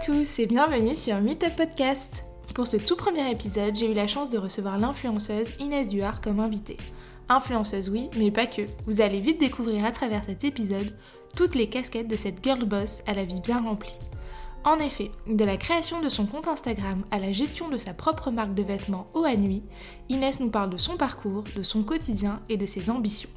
tous et bienvenue sur Meetup Podcast. Pour ce tout premier épisode, j'ai eu la chance de recevoir l'influenceuse Inès Duhart comme invitée. Influenceuse oui, mais pas que. Vous allez vite découvrir à travers cet épisode toutes les casquettes de cette girl boss à la vie bien remplie. En effet, de la création de son compte Instagram à la gestion de sa propre marque de vêtements haut à nuit, Inès nous parle de son parcours, de son quotidien et de ses ambitions.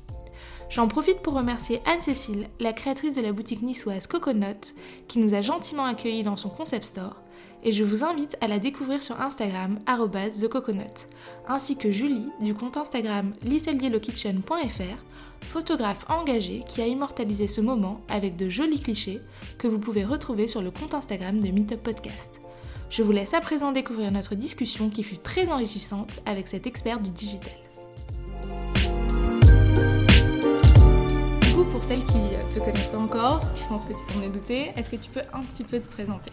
J'en profite pour remercier Anne-Cécile, la créatrice de la boutique niçoise Coconut, qui nous a gentiment accueillis dans son concept store, et je vous invite à la découvrir sur Instagram @thecoconut, ainsi que Julie du compte Instagram littleyellowkitchen.fr, photographe engagée qui a immortalisé ce moment avec de jolis clichés que vous pouvez retrouver sur le compte Instagram de Meetup Podcast. Je vous laisse à présent découvrir notre discussion qui fut très enrichissante avec cette experte du digital. Pour celles qui ne te connaissent pas encore, je pense que tu t'en es douté, est-ce que tu peux un petit peu te présenter?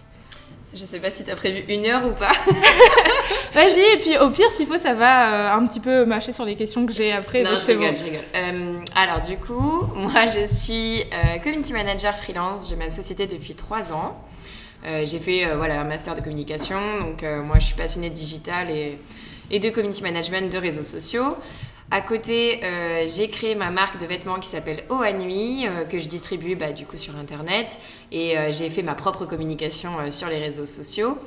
Je sais pas si t'as prévu une heure ou pas. Vas-y, et puis au pire, s'il faut, ça va euh, un petit peu mâcher sur les questions que j'ai après. Non, je rigole, je rigole. Euh, alors, du coup, moi, je suis euh, community manager freelance. J'ai ma société depuis trois ans. j'ai fait voilà, un master de communication. Donc, moi, je suis passionnée de digital et, et de community management de réseaux sociaux. À côté, euh, j'ai créé ma marque de vêtements qui s'appelle Eau à Nuit, euh, que je distribue bah, du coup sur Internet. Et euh, j'ai fait ma propre communication sur les réseaux sociaux.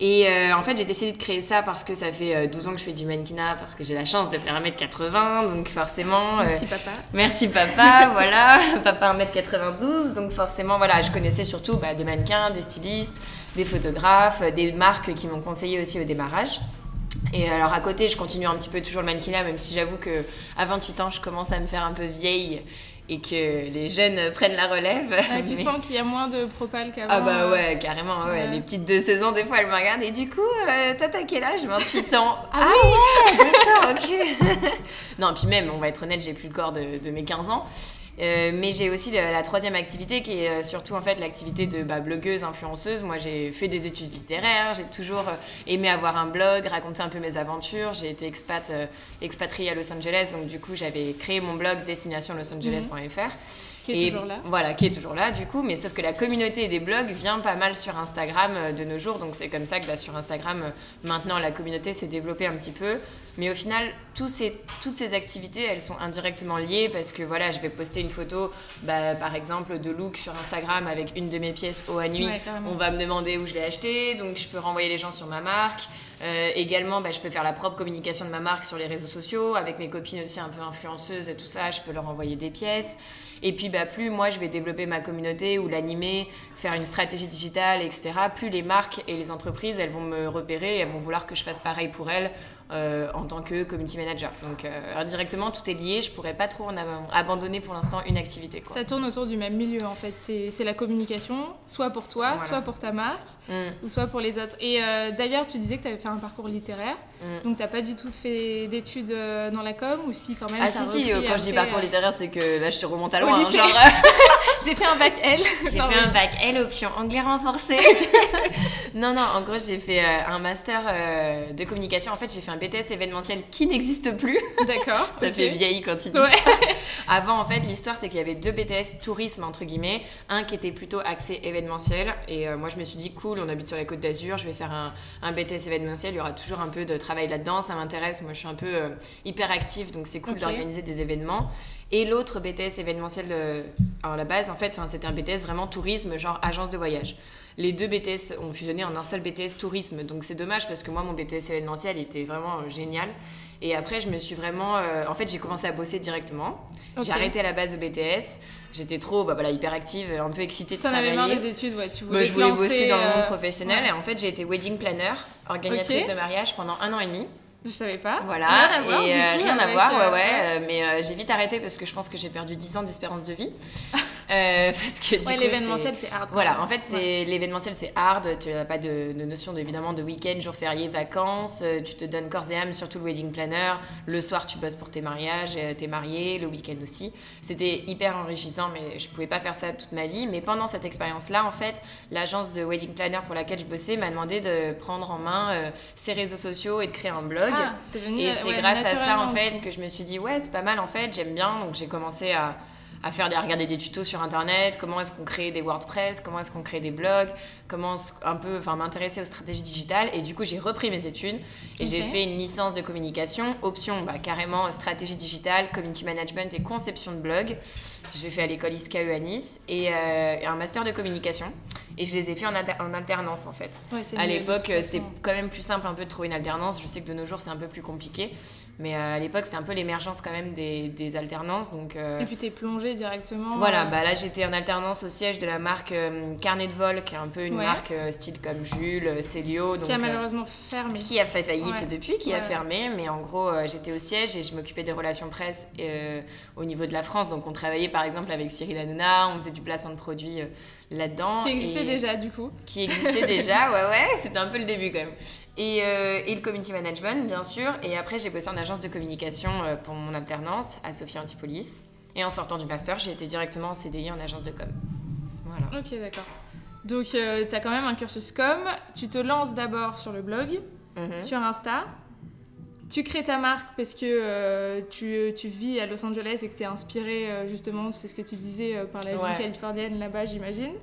Et en fait, j'ai décidé de créer ça parce que ça fait 12 ans que je fais du mannequinat, parce que j'ai la chance de faire 1m80, donc forcément... Merci papa. Merci papa, voilà. Papa 1m92, donc forcément, voilà, je connaissais surtout bah, des mannequins, des stylistes, des photographes, des marques qui m'ont conseillé aussi au démarrage. Et alors à côté, je continue un petit peu toujours le mannequinat, même si j'avoue que à 28 ans, je commence à me faire un peu vieille et que les jeunes prennent la relève. Ah, tu sens qu'il y a moins de propal qu'avant Ah bah ouais, carrément, ouais. Les petites de 16 ans, des fois, elles me regardent et du coup, euh, t'as quel âge? 28 ans. ah, ah ouais, d'accord, ok. non, puis même, on va être honnête, j'ai plus le corps de, de mes 15 ans. Euh, mais j'ai aussi la, troisième activité qui est euh, surtout en fait l'activité de bah, blogueuse, influenceuse. Moi j'ai fait des études littéraires, j'ai toujours euh, aimé avoir un blog, raconter un peu mes aventures. J'ai été expat, expatriée à Los Angeles, donc du coup j'avais créé mon blog destinationlosangeles.fr. Qui est toujours là. Voilà, qui est toujours là du coup, mais sauf que la communauté des blogs vient pas mal sur Instagram de nos jours, donc c'est comme ça que bah, sur Instagram, maintenant la communauté s'est développée un petit peu. Mais au final, ces, toutes ces activités, elles sont indirectement liées parce que voilà, je vais poster une photo, bah, par exemple, de look sur Instagram avec une de mes pièces au à nuit. on va me demander où je l'ai acheté, donc je peux renvoyer les gens sur ma marque. Euh, également, bah, je peux faire la propre communication de ma marque sur les réseaux sociaux, avec mes copines aussi un peu influenceuses et tout ça, je peux leur envoyer des pièces. Et puis, bah, plus moi, je vais développer ma communauté ou l'animer, faire une stratégie digitale, etc., plus les marques et les entreprises, elles vont me repérer elles vont vouloir que je fasse pareil pour elles euh, en tant que community manager. Donc euh, indirectement, tout est lié. Je pourrais pas trop en abandonner pour l'instant une activité. Quoi. Ça tourne autour du même milieu en fait. C'est la communication, soit pour toi, soit pour ta marque, mm. ou soit pour les autres. Et euh, d'ailleurs, tu disais que tu avais fait un parcours littéraire. Mm. Donc, tu pas du tout fait d'études dans la com ou si quand même Ah, si, si, quand je dis parcours littéraire, c'est que là, je te remonte à loin. Hein, genre... j'ai fait un bac L. J'ai fait un bac L, option anglais renforcé. non, non, en gros, j'ai fait un master de communication. En fait, j'ai fait un BTS événementiel qui n'existe plus. D'accord. ça fait vieilli quand il dit ça. Avant, en fait, l'histoire, c'est qu'il y avait deux BTS tourisme, entre guillemets. Un qui était plutôt axé événementiel. Et euh, moi, je me suis dit, cool, on habite sur les côtes d'Azur, je vais faire un, un, BTS événementiel. Il y aura toujours un peu de travail là-dedans. Ça m'intéresse. Moi, je suis un peu euh, hyper active, donc c'est cool d'organiser des événements. Et l'autre BTS événementiel, euh, alors la base, en fait, c'était un BTS vraiment tourisme, genre agence de voyage les deux BTS ont fusionné en un seul BTS tourisme. Donc c'est dommage parce que moi, mon BTS événementiel était vraiment euh, génial. Et après, je me suis vraiment. Euh, en fait, j'ai commencé à bosser directement. J'ai arrêté à la base de BTS. J'étais trop bah, voilà, hyper active, un peu excitée de travailler. Avais marre des études, ouais, tu voulais Je voulais bosser dans le monde euh, professionnel. Et en fait, j'ai été wedding planner, organisatrice de mariage pendant un an et demi. Je savais pas. Voilà, rien à voir, et rien à voir, ouais, ouais. mais j'ai vite arrêté parce que je pense que j'ai perdu 10 ans d'espérance de vie. Euh, parce que l'événementiel c'est hard. Voilà, en fait c'est l'événementiel c'est hard. Tu n'as pas de, notion évidemment de week-end, jour férié, vacances. Euh, tu te donnes corps et âme, surtout le wedding planner. Le soir tu bosses pour tes mariages, euh, tes mariés, le week-end aussi. C'était hyper enrichissant, mais je pouvais pas faire ça toute ma vie. Mais pendant cette expérience-là, en fait, l'agence de wedding planner pour laquelle je bossais m'a demandé de prendre en main ses réseaux sociaux et de créer un blog. Ah, et c'est grâce à ça en fait que je me suis dit ouais c'est pas mal en fait, j'aime bien. Donc j'ai commencé à à faire des, à regarder des tutos sur internet, comment est-ce qu'on crée des WordPress, comment est-ce qu'on crée des blogs, comment un peu, enfin m'intéresser aux stratégies digitales. Et du coup, j'ai repris mes études et j'ai fait une licence de communication, option bah, carrément stratégie digitale, community management et conception de blog. J'ai fait à l'école ISKE à Nice et euh, un master de communication. Et je les ai fait en, en alternance en fait. à l'époque, c'était quand même plus simple un peu de trouver une alternance. Je sais que de nos jours, c'est un peu plus compliqué. Mais euh, à l'époque, c'était un peu l'émergence quand même des, des alternances. Donc, euh, Et puis t'es plongée directement Voilà, euh, bah, là j'étais en alternance au siège de la marque Carnet de Vol, qui est un peu une marque style comme Jules, Célio. qui a malheureusement fermé. Qui a fait faillite depuis, qui a fermé. Mais en gros, j'étais au siège et je m'occupais des relations presse au niveau de la France. Donc on travaillait par exemple avec Cyril Hanouna, on faisait du placement de produits là-dedans. Qui existait déjà du coup. Qui existait déjà, ouais, ouais, c'était un peu le début quand même. Et, euh, et, le community management, bien sûr. Et après, j'ai bossé en agence de communication euh, pour mon alternance à Sophia Antipolis. Et en sortant du master, j'ai été directement en CDI en agence de com. Voilà. Ok, d'accord. Donc, euh, tu as quand même un cursus com. Tu te lances d'abord sur le blog, mhm. sur Insta. Tu crées ta marque parce que tu, tu, vis à Los Angeles et que tu es inspiré, justement, c'est ce que tu disais, par la vie californienne là-bas, j'imagine.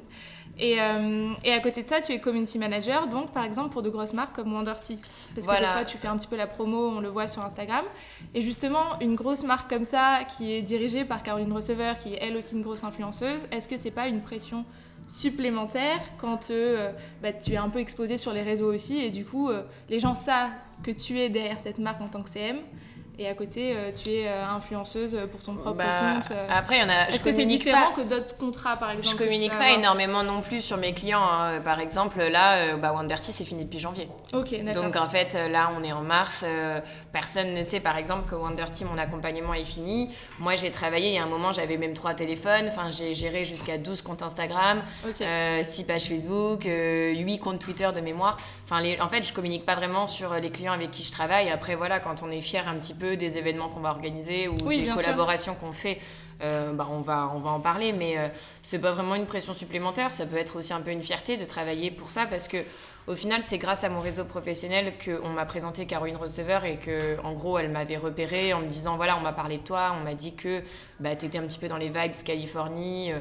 Et, euh, et, à côté de ça, tu es community manager, donc par exemple pour de grosses marques comme Wonderty. Parce que des fois, tu fais un petit peu la promo, on le voit sur Instagram. Et justement, une grosse marque comme ça, qui est dirigée par Caroline Receveur, qui est elle aussi une grosse influenceuse, est-ce que c'est pas une pression supplémentaire quand euh, bah, tu es un peu exposé sur les réseaux aussi et du coup, euh, les gens savent que tu es derrière cette marque en tant que CM et à côté, euh, tu es euh, influenceuse pour ton propre bah, compte. Euh. Après, il y en a. Est-ce que c'est différent que d'autres contrats, par exemple Je communique pas énormément non plus sur mes clients. Hein. Par exemple, là, bah, Wonderty, c'est fini depuis janvier. Ok. Donc en fait, là, on est en mars. personne ne sait, par exemple, que Wonderty, mon accompagnement est fini. Moi, j'ai travaillé. Il y a un moment, j'avais même trois téléphones. Enfin, j'ai géré jusqu'à 12 comptes Instagram, 6 pages Facebook, 8 comptes Twitter de mémoire. Enfin, en fait, je communique pas vraiment sur les clients avec qui je travaille. Après, voilà, quand on est fier un petit peu des événements qu'on va organiser ou des collaborations qu'on fait, euh, bah, on, va, on va en parler. Mais euh, c'est pas vraiment une pression supplémentaire. Ça peut être aussi un peu une fierté de travailler pour ça parce que au final, c'est grâce à mon réseau professionnel qu'on m'a présenté Caroline Receveur et que, en gros, elle m'avait repéré en me disant voilà, on m'a parlé de toi, on m'a dit que bah, tu étais un petit peu dans les vibes Californie,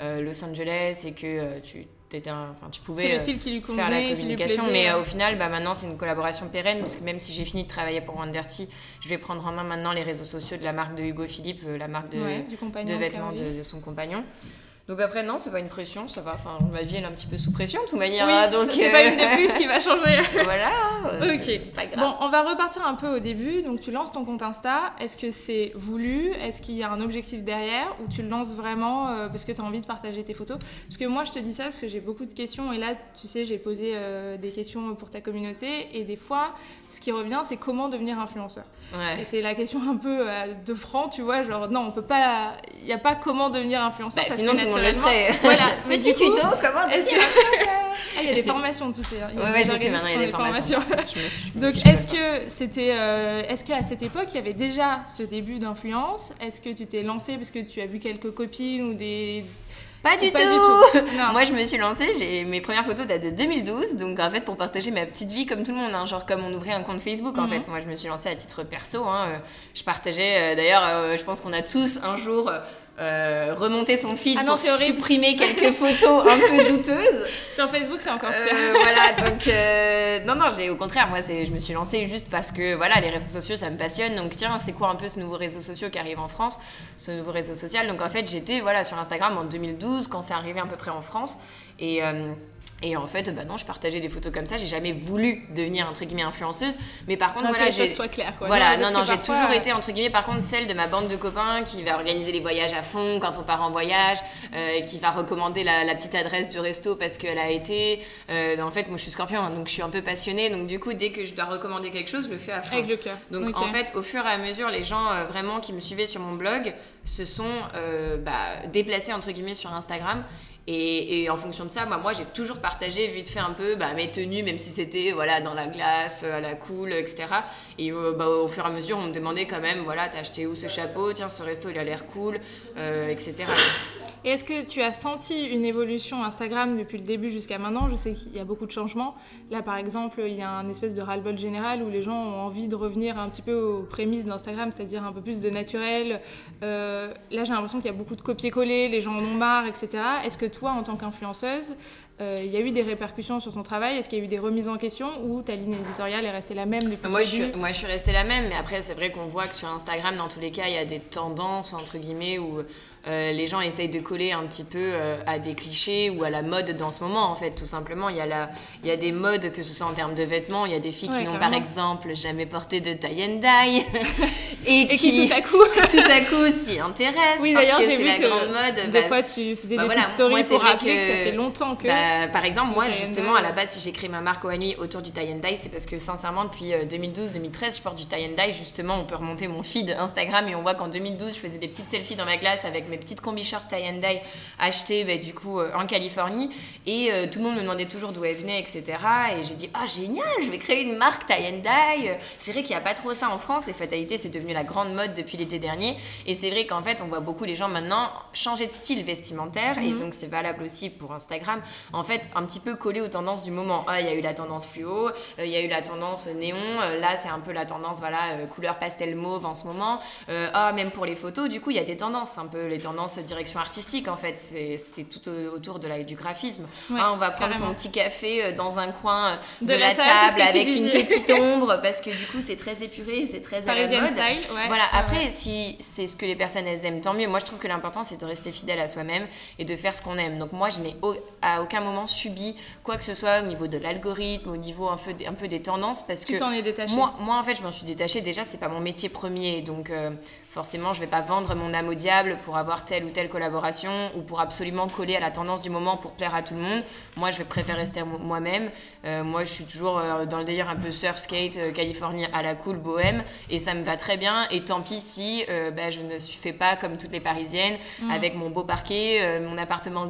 euh, Los Angeles et que tu enfin, tu pouvais euh, faire la communication. mais euh, au final, bah, maintenant, c'est une collaboration pérenne, parce que même si j'ai fini de travailler pour Wanderty, je vais prendre en main maintenant les réseaux sociaux de la marque de Hugo Philippe, euh, la marque de, de vêtements de, de, son compagnon. Donc après, non, c'est pas une pression, ça va. Enfin, ma vie, elle est un petit peu sous pression, de toute manière. Oui, hein, donc c'est pas une de plus qui va changer. voilà. ok. Pas grave. Bon, on va repartir un peu au début. Donc, tu lances ton compte Insta. Est-ce que c'est voulu? Est-ce qu'il y a un objectif derrière? Ou tu le lances vraiment euh, parce que tu as envie de partager tes photos? Parce que moi, je te dis ça parce que j'ai beaucoup de questions. Et là, tu sais, j'ai posé euh, des questions pour ta communauté. Et des fois, ce qui revient, c'est comment devenir influenceur. Et c'est la question un peu euh, de franc, tu vois, genre non, on peut pas, il n'y a pas comment devenir influenceur. Bah, sinon monde le. Voilà. Petit tuto, comment devenir ah, il y a des formations, tu sais. Il ouais, je sais maintenant, il y a des formations. Donc, est-ce que c'était, euh, est-ce qu'à cette époque, il y avait déjà ce début d'influence? Est-ce que tu t'es lancé parce que tu as vu quelques copines ou des pas du tout, Moi, je me suis lancée, j'ai mes premières photos datent de 2012, donc en fait, pour partager ma petite vie comme tout le monde, hein, genre comme on ouvrait un compte Facebook, en mhm. fait. Moi, je me suis lancée à titre perso. Hein, euh, je partageais, euh, d'ailleurs, euh, je pense qu'on a tous un jour euh, remonter son feed ah pour supprimer quelques photos un peu douteuses. Sur Facebook, c'est encore pire. Euh, voilà, donc euh, non, non, j'ai au contraire, moi, je me suis lancée juste parce que voilà, les réseaux sociaux, ça me passionne. Donc tiens, c'est quoi un peu ce nouveau réseau social qui arrive en France, ce nouveau réseau social. Donc en fait, j'étais voilà sur Instagram en 2012 quand c'est arrivé à peu près en France et et en fait, bah non, je partageais des photos comme ça. J'ai jamais voulu devenir entre guillemets influenceuse, mais par contre, voilà, j'ai soit clair. Quoi. Voilà, non, non, j'ai toujours été entre guillemets, par contre, celle de ma bande de copains qui va organiser les voyages à fond quand on part en voyage, euh, qui va recommander la, petite adresse du resto parce qu'elle a été. Euh, en fait, moi, je suis Scorpion, hein, donc je suis un peu passionnée. Donc du coup, dès que je dois recommander quelque chose, je le fais à fond. Avec le cœur. Donc en fait, au fur et à mesure, les gens euh, vraiment qui me suivaient sur mon blog se sont bah, déplacés entre guillemets sur Instagram et, en fonction de ça, moi, j'ai toujours partagé vite fait un peu bah, mes tenues, même si c'était voilà, dans la glace, à la cool, etc. Et euh, bah, au fur et à mesure, on me demandait quand même, voilà, t'as acheté où ce chapeau? Tiens, ce resto, il a l'air cool, euh, etc. Et est-ce que tu as senti une évolution Instagram depuis le début jusqu'à maintenant? Je sais qu'il y a beaucoup de changements. Là, par exemple, il y a un espèce de ras-le-bol général où les gens ont envie de revenir un petit peu aux prémices d'Instagram, c'est-à-dire un peu plus de naturel. Euh, là, j'ai l'impression qu'il y a beaucoup de copier-coller, les gens en ont marre, etc. Est-ce que toi, en tant qu'influenceuse, euh, il y a eu des répercussions sur ton travail. Est-ce qu'il y a eu des remises en question ou ta ligne éditoriale est restée la même depuis moi, le je début suis, moi, je suis restée la même, mais après, c'est vrai qu'on voit que sur Instagram, dans tous les cas, il y a des tendances, entre guillemets, où euh, les gens essayent de coller un petit peu euh, à des clichés ou à la mode dans ce moment, en fait, tout simplement. Il y, a la, il y a des modes, que ce soit en termes de vêtements, il y a des filles Ouais, qui n'ont, par exemple, jamais porté de tie and dye. et, Et qui tout à coup tout à coup s'y intéressent. Oui, d'ailleurs, j'ai vu la que grande mode. des bah, fois tu faisais bah des voilà, petites stories moi, pour rappeler que... que- ça fait longtemps que. Bah, par exemple, moi justement, à la base, si j'ai créé ma marque ONUI autour du tie and dye, c'est parce que sincèrement, depuis euh, 2012-2013, je porte du tie and dye. Justement, on peut remonter mon feed Instagram et on voit qu'en 2012, je faisais des petites selfies dans ma glace avec mes petites combi shorts tie and dye achetées bah, du coup euh, en Californie. Et euh, tout le monde me demandait toujours d'où elles venaient, etc. Et j'ai dit, ah génial, je vais créer une marque tie and dye. C'est vrai qu'il n'y a pas trop ça en France et fatalité, c'est devenu la grande mode depuis l'été dernier. Et c'est vrai qu'en fait, on voit beaucoup les gens maintenant changer de style vestimentaire, et donc c'est valable aussi pour Instagram. En fait, un petit peu collé aux tendances du moment. Ah, il y a eu la tendance fluo, euh, il y a eu la tendance néon, euh, là c'est un peu la tendance, voilà, euh, couleur pastel mauve en ce moment. Ah, même pour les photos, du coup, il y a des tendances, un peu les tendances direction artistique en fait. C'est tout au- autour de la, du graphisme. Ouais, Ah, on va prendre carrément. son petit café euh, dans un coin euh, de, De la, la table, avec une petite ombre, parce que du coup, c'est très épuré, c'est très à la Parisian mode. style, ouais. Voilà, après, ouais. si c'est ce que les personnes elles aiment, tant mieux. Moi, je trouve que l'important, c'est de rester fidèle à soi-même et de faire ce qu'on aime. Donc, moi, je n'ai au- à aucun moment subi quoi que ce soit au niveau de l'algorithme, au niveau un peu, un peu des tendances, parce Tu que moi, moi, en fait, je m'en suis détachée. Déjà, c'est pas mon métier premier, donc euh, forcément, je vais pas vendre mon âme au diable pour avoir telle ou telle collaboration ou pour absolument coller à la tendance du moment pour plaire à tout le monde. Moi, je vais préférer rester mo- moi-même. Euh, moi, je suis toujours euh, dans le délire un peu surf skate, euh, Californie à la cool, bohème, et ça me va très bien. Et tant pis si euh, bah, je ne suis fais pas comme toutes les Parisiennes avec mon beau parquet, euh, mon appartement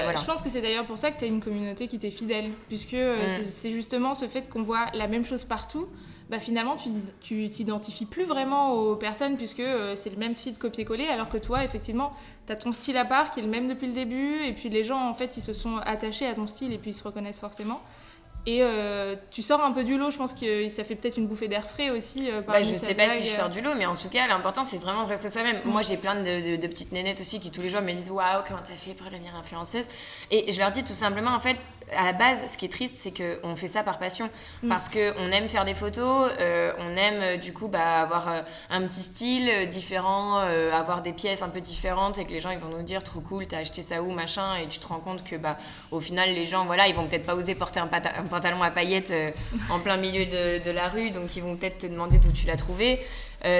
euh, voilà. je pense que c'est d'ailleurs pour ça que tu as une communauté qui t'est fidèle, puisque Mm. c'est justement ce fait qu'on voit la même chose partout. Bah finalement, tu tu t'identifies plus vraiment aux personnes puisque euh, c'est le même feed copier-coller, alors que toi, effectivement, tu as ton style à part qui est le même depuis le début, et puis les gens, en fait, ils se sont attachés à ton style et puis ils se reconnaissent forcément. Et euh, tu sors un peu du lot, je pense que ça fait peut-être une bouffée d'air frais aussi. euh, Bah, parmi je sais pas si je euh, sors du lot, mais en tout cas, l'important c'est vraiment de rester soi-même. Moi, j'ai plein de, de- de petites nénettes aussi qui tous les jours me disent Waouh, comment t'as fait pour devenir influenceuse? Et je leur dis tout simplement, en fait, à la base, ce qui est triste, c'est qu'on fait ça par passion. Mm. Parce qu'on aime faire des photos, euh, on aime euh, du coup bah, avoir euh, un petit style différent, euh, avoir des pièces un peu différentes et que les gens ils vont nous dire trop cool, t'as acheté ça où, machin, et tu te rends compte que bah, au final, les gens, voilà, ils vont peut-être pas oser porter un, pantalon à paillettes euh, en plein milieu de, de la rue, donc ils vont peut-être te demander d'où tu l'as trouvé.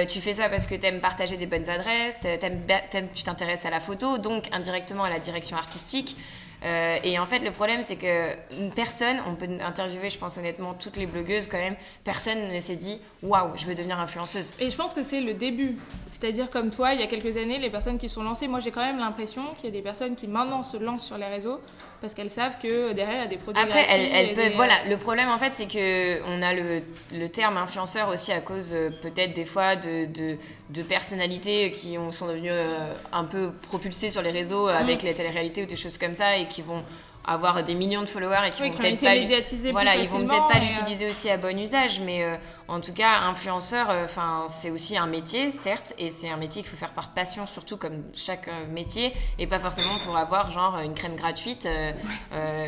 Tu fais ça parce que t'aimes partager des bonnes adresses, t'aimes, t'aimes- tu t'intéresses à la photo, donc indirectement à la direction artistique. Euh, et en fait, le problème, c'est que personne, on peut interviewer, je pense honnêtement, toutes les blogueuses quand même, personne ne s'est dit waouh, je veux devenir influenceuse. Et je pense que c'est le début. C'est-à-dire comme toi, il y a quelques années, les personnes qui sont lancées, moi j'ai quand même l'impression qu'il y a des personnes qui maintenant se lancent sur les réseaux parce qu'elles savent que derrière il y a des produits Après, elles, peuvent. des- Voilà, le problème en fait, c'est que on a le, le terme influenceur aussi à cause euh, peut-être des fois de, de, de personnalités qui ont, sont devenues euh, un peu propulsées sur les réseaux euh, avec les téléréalités ou des choses comme ça et qui vont avoir des millions de followers et qui Oui, vont peut-être pas. médiatisés Voilà, ils vont peut-être pas euh, l'utiliser aussi à bon usage, mais euh, en tout cas, influenceur, euh, enfin, c'est aussi un métier, certes, et c'est un métier qu'il faut faire par passion, surtout comme chaque euh, métier, et pas forcément pour avoir genre une crème gratuite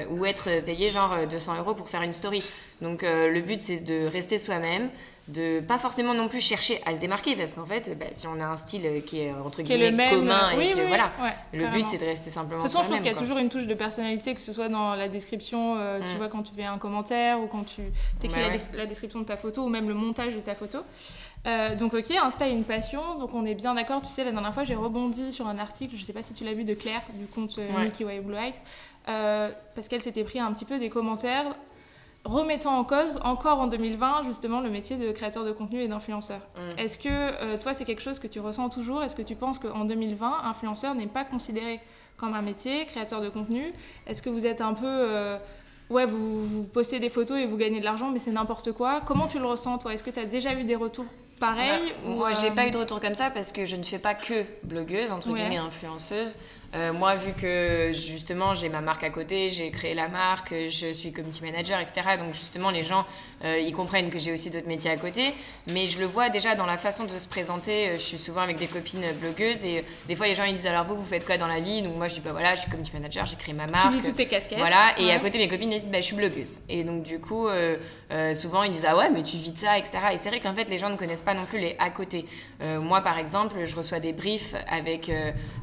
ou être payé genre euh, 200 euros pour faire une story. Donc le but c'est de rester soi-même, de pas forcément non plus chercher à se démarquer, parce qu'en fait, bah, si on a un style euh, qui est euh, entre qui est guillemets le même. commun et oui, que oui, oui. voilà, Ouais, le carrément. but c'est de rester simplement De toute façon, je pense qu'il y a quoi. toujours une touche de personnalité, que ce soit dans la description, euh, tu Mm. vois, quand tu fais un commentaire ou quand tu écris la, ouais. dé- la description de ta photo ou même le montage de ta photo. Euh, donc ok, Insta est une passion, donc on est bien d'accord. Tu sais, la dernière fois, j'ai rebondi sur un article, je sais pas si tu l'as vu, de Claire, du compte euh, Ouais. Milky Way Blue Eyes, euh, parce qu'elle s'était pris un petit peu des commentaires remettant en cause, encore en 2020, justement, le métier de créateur de contenu et d'influenceur. Mm. Est-ce que euh, toi, c'est quelque chose que tu ressens toujours? Est-ce que tu penses qu'en 2020, influenceur n'est pas considéré comme un métier, créateur de contenu? Est-ce que vous êtes un peu... euh, ouais, vous, vous postez des photos et vous gagnez de l'argent, mais c'est n'importe quoi? Comment tu le ressens, toi? Est-ce que tu as déjà eu des retours pareil bah, Moi, j'ai pas eu de retour comme ça parce que je ne fais pas que blogueuse, entre guillemets, influenceuse. Euh, moi, vu que justement j'ai ma marque à côté, j'ai créé la marque, je suis community manager, etc. Donc justement, les gens, euh, ils comprennent que j'ai aussi d'autres métiers à côté. Mais je le vois déjà dans la façon de se présenter. Euh, je suis souvent avec des copines blogueuses et des fois les gens ils disent alors vous, vous faites quoi dans la vie? Donc moi je dis bah voilà, je suis community manager, j'ai créé ma marque. Tu dis toutes tes casquettes? Voilà. Et à côté mes copines elles disent bah je suis blogueuse. Et donc du coup, souvent ils disent ah ouais mais tu vis de ça, etc. Et c'est vrai qu'en fait les gens ne connaissent pas non plus les à côté. moi par exemple, je reçois des briefs avec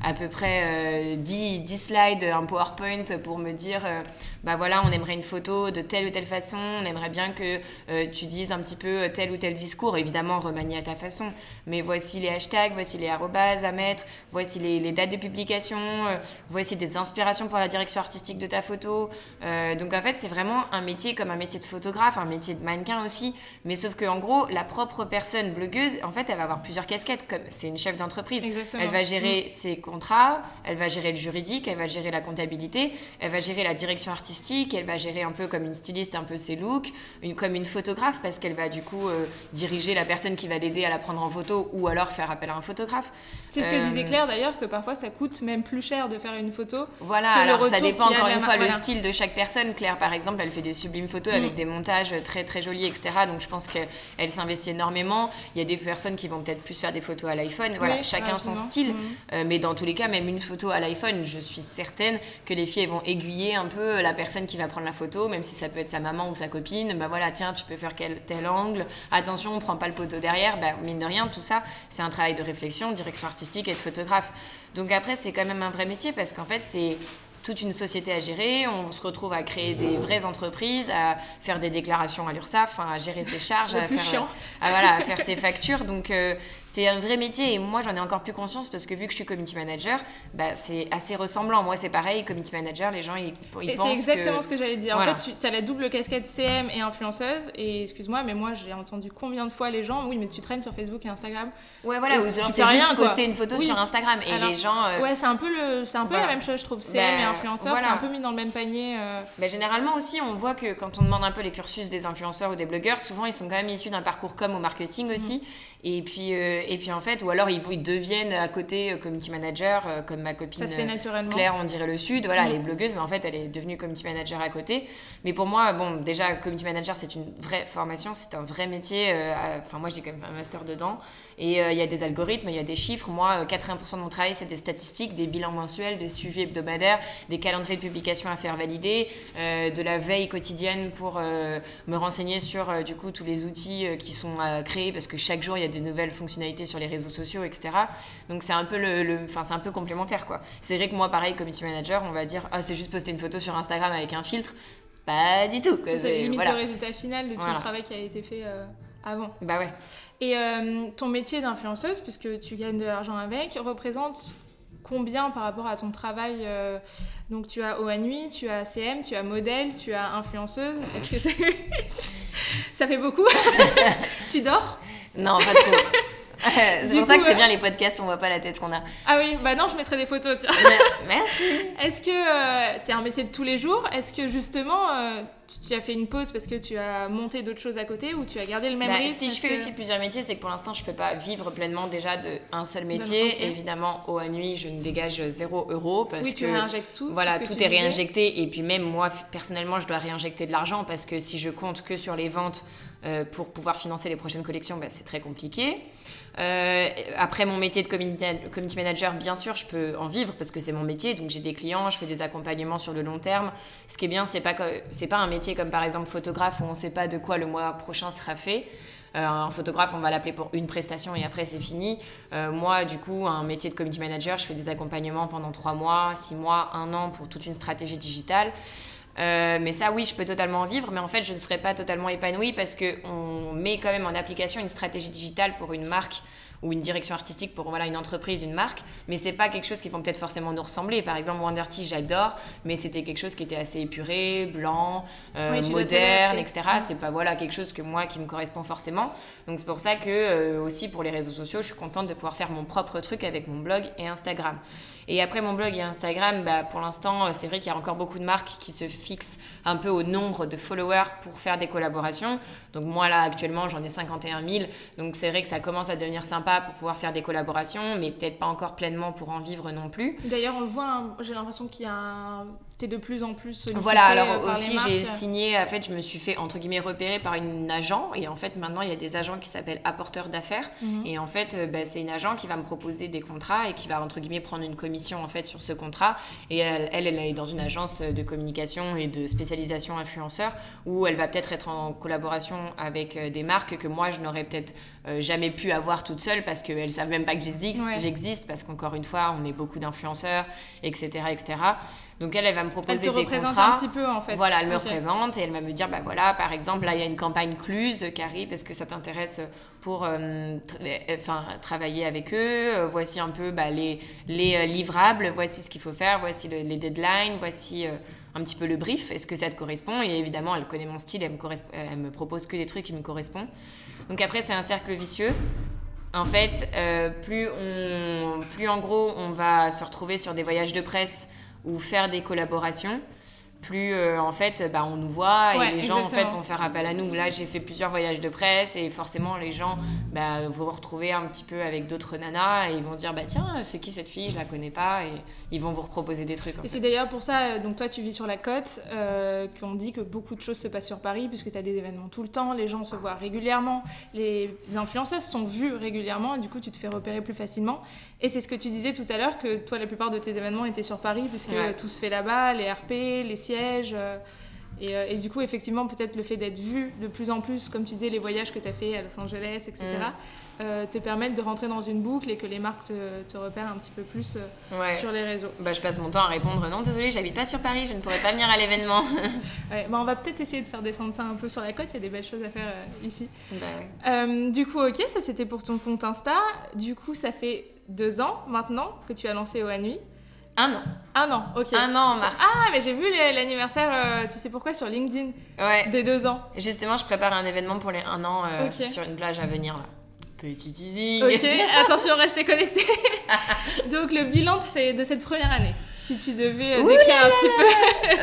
à peu près 10, 10 slides, un PowerPoint pour me dire euh, bah voilà, on aimerait une photo de telle ou telle façon, on aimerait bien que euh, tu dises un petit peu tel ou tel discours, évidemment remanié à ta façon, mais voici les hashtags, voici les arrobases à mettre, voici les, dates de publication, euh, voici des inspirations pour la direction artistique de ta photo. Euh, donc en fait, c'est vraiment un métier comme un métier de photographe, un métier de mannequin aussi, mais sauf que en gros, la propre personne blogueuse, en fait, elle va avoir plusieurs casquettes, comme c'est une chef d'entreprise. Elle va gérer mm. ses contrats, elle va gérer le juridique, elle va gérer la comptabilité, elle va gérer la direction artistique elle va gérer un peu comme une styliste, un peu ses looks, une, comme une photographe, parce qu'elle va du coup euh, diriger la personne qui va l'aider à la prendre en photo ou alors faire appel à un photographe. C'est ce que disait euh, Claire d'ailleurs, que parfois ça coûte même plus cher de faire une photo. Voilà, alors ça dépend encore une fois le style de chaque personne. Claire par exemple, elle fait des sublimes photos avec mm. des montages très très jolis, etc. Donc je pense qu'elle s'investit énormément. Il y a des personnes qui vont peut-être plus faire des photos à l'iPhone. Voilà, chacun son style. Mm. Euh, mais dans tous les cas, même une photo à l'iPhone, je suis certaine que les filles vont aiguiller un peu la personne qui va prendre la photo, même si ça peut être sa maman ou sa copine, bah voilà, tiens, tu peux faire tel angle, attention, on prend pas le poteau derrière, bah, mine de rien, tout ça, c'est un travail de réflexion, direction artistique et de photographe. Donc après, c'est quand même un vrai métier parce qu'en fait, c'est toute une société à gérer, on se retrouve à créer des vraies entreprises, à faire des déclarations à l'URSSAF, à gérer ses charges, à faire, à, voilà, à faire ses factures. Donc euh, c'est un vrai métier et moi j'en ai encore plus conscience parce que vu que je suis community manager, bah, c'est assez ressemblant. Moi c'est pareil, community manager, les gens ils, ils pensent. C'est exactement ce que j'allais dire. En fait, tu as la double casquette CM et influenceuse et excuse-moi, mais moi j'ai entendu combien de fois les gens, oui, mais tu traînes sur Facebook et Instagram. Ouais, voilà, c'est juste poster une photo sur Instagram et les gens. Euh, ouais, c'est un peu, le, un peu la même chose, je trouve. CM et bah, influenceur, c'est un peu mis dans le même panier. Bah, généralement aussi, on voit que quand on demande un peu les cursus des influenceurs ou des blogueurs, souvent ils sont quand même issus d'un parcours comme au marketing aussi. Mm. Et puis, euh, et puis en fait, ou alors ils, ils deviennent à côté euh, community manager, euh, comme ma copine Claire, on dirait le Sud. Voilà, elle est blogueuse, mais en fait, elle est devenue community manager à côté. Mais pour moi, bon, déjà, community manager, c'est une vraie formation, c'est un vrai métier. Enfin, moi, j'ai quand même un master dedans. Et il y a des algorithmes, il y a des chiffres. Moi, 80% de mon travail, c'est des statistiques, des bilans mensuels, des suivis hebdomadaires, des calendriers de publication à faire valider, de la veille quotidienne pour me renseigner sur, du coup, tous les outils qui sont créés, parce que chaque jour, il y a des nouvelles fonctionnalités sur les réseaux sociaux, etc. Donc c'est un peu le, enfin c'est un peu complémentaire quoi. C'est vrai que moi pareil community manager, on va dire ah c'est juste poster une photo sur Instagram avec un filtre. Pas du tout. C'est limite le résultat final de tout le travail qui a été fait euh, avant. Bah ouais. Et euh, ton métier d'influenceuse, puisque tu gagnes de l'argent avec, représente combien par rapport à ton travail euh, Donc tu as OANUI, tu as CM, tu as modèle, tu as influenceuse. Est-ce que ça fait beaucoup Tu dors non, pas trop. c'est pour ça que c'est bien les podcasts, on voit pas la tête qu'on a. Ah oui, bah non, je mettrai des photos, tiens. Merci. Est-ce que euh, c'est un métier de tous les jours? Est-ce que justement, euh, tu, as fait une pause parce que tu as monté d'autres choses à côté ou tu as gardé le même bah, rythme Si je fais aussi plusieurs métiers, c'est que pour l'instant, je peux pas vivre pleinement déjà d'un seul métier. Évidemment, au à nuit, je ne dégage zéro euro parce oui, tu réinjectes tout. Voilà, tout est réinjecté. Et puis même moi, personnellement, je dois réinjecter de l'argent parce que si je compte que sur les ventes euh, pour pouvoir financer les prochaines collections, bah, c'est très compliqué. Euh, après mon métier de community, manager, bien sûr, je peux en vivre parce que c'est mon métier. Donc j'ai des clients, je fais des accompagnements sur le long terme. Ce qui est bien, c'est pas c'est pas un métier comme par exemple photographe où on ne sait pas de quoi le mois prochain sera fait. Euh, un photographe, on va l'appeler pour une prestation et après c'est fini. moi, du coup, un métier de community manager, je fais des accompagnements pendant trois mois, six mois, un an pour toute une stratégie digitale. Euh, mais ça, oui, je peux totalement en vivre, mais en fait, je ne serais pas totalement épanouie parce qu'on met quand même en application une stratégie digitale pour une marque ou une direction artistique pour voilà une entreprise, une marque, mais c'est pas quelque chose qui vont peut-être forcément nous ressembler. Par exemple, Wonderty, j'adore, mais c'était quelque chose qui était assez épuré, blanc, euh, moderne, etc. C'est pas voilà quelque chose que moi qui me correspond forcément. Donc c'est pour ça que euh, aussi pour les réseaux sociaux, je suis contente de pouvoir faire mon propre truc avec mon blog et Instagram. Et après mon blog et Instagram, bah, pour l'instant, euh, c'est vrai qu'il y a encore beaucoup de marques qui se fixent un peu au nombre de followers pour faire des collaborations. Donc moi là actuellement j'en ai 51 000, donc c'est vrai que ça commence à devenir sympa pour pouvoir faire des collaborations, mais peut-être pas encore pleinement pour en vivre non plus. D'ailleurs on voit, hein, j'ai l'impression qu'il y a un de plus en plus Voilà, alors aussi j'ai signé, en fait, je me suis fait entre guillemets repérer par une agent. Et en fait maintenant il y a des agents qui s'appellent apporteurs d'affaires. Mhm. et en fait euh, bah, c'est une agent qui va me proposer des contrats et qui va entre guillemets prendre une commission en fait sur ce contrat. Et elle, elle, elle est dans une agence de communication et de spécialisation influenceur où elle va peut-être être en collaboration avec euh, des marques que moi je n'aurais peut-être euh, jamais pu avoir toute seule parce qu'elles savent même pas que j'existe, j'existe parce qu'encore une fois on est beaucoup d'influenceurs, etc., etc. Donc elle, elle va me proposer elle te des contrats. un petit peu en fait. Voilà, elle me représente et elle va me dire, bah voilà, par exemple, là il y a une campagne Cluse qui arrive, est-ce que ça t'intéresse pour euh, enfin, travailler avec eux? Euh, Voici un peu bah, les, les euh, livrables, voici ce qu'il faut faire, voici les deadlines, voici un petit peu le brief, est-ce que ça te correspond? Et évidemment, elle connaît mon style, elle me, elle me propose que des trucs qui me correspondent. Donc après, c'est un cercle vicieux. En fait, plus, on, plus en gros on va se retrouver sur des voyages de presse ou faire des collaborations plus euh, en fait bah, on nous voit et les gens en fait vont faire appel à nous. Là j'ai fait plusieurs voyages de presse et forcément les gens bah, vont retrouver un petit peu avec d'autres nanas et ils vont se dire bah tiens c'est qui cette fille? Je la connais pas et ils vont vous reproposer des trucs et c'est d'ailleurs pour ça euh, donc toi tu vis sur la côte euh, qu'on dit que beaucoup de choses se passent sur Paris puisque tu as des événements tout le temps les gens se voient régulièrement les influenceuses sont vues régulièrement et du coup tu te fais repérer plus facilement. Et c'est ce que tu disais tout à l'heure que toi la plupart de tes événements étaient sur Paris puisque tout se fait là-bas les RP les euh, euh, et, du coup, effectivement, peut-être le fait d'être vu de plus en plus, comme tu disais, les voyages que tu as fait à Los Angeles, etc.. euh, te permettent de rentrer dans une boucle et que les marques te, repèrent un petit peu plus sur les réseaux. Bah, je passe mon temps à répondre non, désolé, j'habite pas sur Paris, je ne pourrais pas venir à l'événement. ouais, bah, on va peut-être essayer de faire descendre ça un peu sur la côte, il y a des belles choses à faire ici. Bah du coup, ok, ça c'était pour ton compte Insta. Du coup, ça fait deux ans maintenant que tu as lancé OA Nuit. Un an. Un an, ok. Un an en mars. Ah, mais j'ai vu l'anniversaire, euh, tu sais pourquoi, sur LinkedIn. Ouais. Des deux ans. Justement, je prépare un événement pour les un an euh, sur une plage à venir là. Petit teasing. Ok, attention, restez connectés. Donc, le bilan de, de cette première année, si tu devais euh, décrire un petit peu.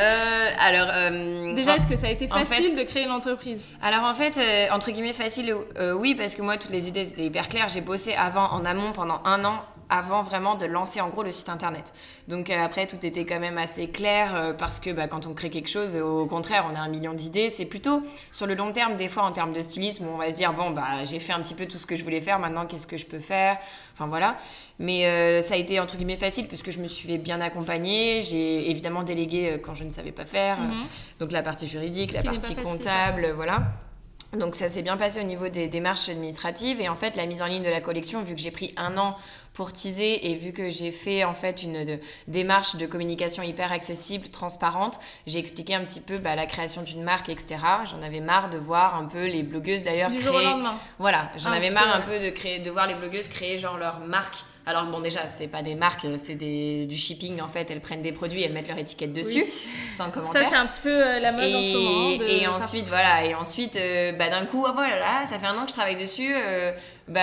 alors. Déjà, est-ce que ça a été facile de créer l'entreprise? Alors, en fait, entre guillemets, facile, oui, parce que moi, toutes les idées étaient hyper claires. J'ai bossé avant, en amont, pendant un an avant vraiment de lancer en gros le site internet. Donc euh, après tout était quand même assez clair euh, parce que bah, quand on crée quelque chose, au contraire, on a un million d'idées. C'est plutôt sur le long terme, des fois en termes de stylisme, on va se dire bon bah j'ai fait un petit peu tout ce que je voulais faire, maintenant qu'est-ce que je peux faire? Enfin voilà. Mais euh, ça a été entre guillemets facile puisque je me suis bien accompagnée. J'ai évidemment délégué quand je ne savais pas faire. Mhm. Donc la partie juridique, la partie comptable, voilà. Donc ça s'est bien passé au niveau des démarches administratives et en fait la mise en ligne de la collection, vu que j'ai pris un an pour teaser et vu que j'ai fait en fait une démarche de communication hyper accessible, transparente, j'ai expliqué un petit peu bah, la création d'une marque, etc. J'en avais marre de voir un peu les blogueuses d'ailleurs créer. Voilà, j'en avais marre un peu de créer, de voir les blogueuses créer genre leur marque alors bon déjà c'est pas des marques, c'est du shipping en fait. Elles prennent des produits, elles mettent leur étiquette dessus, sans commentaire. Ça c'est un petit peu euh, la mode et, en ce moment. et ensuite voilà, et ensuite euh, bah, d'un coup oh, voilà ça fait un an que je travaille dessus. Euh, bah,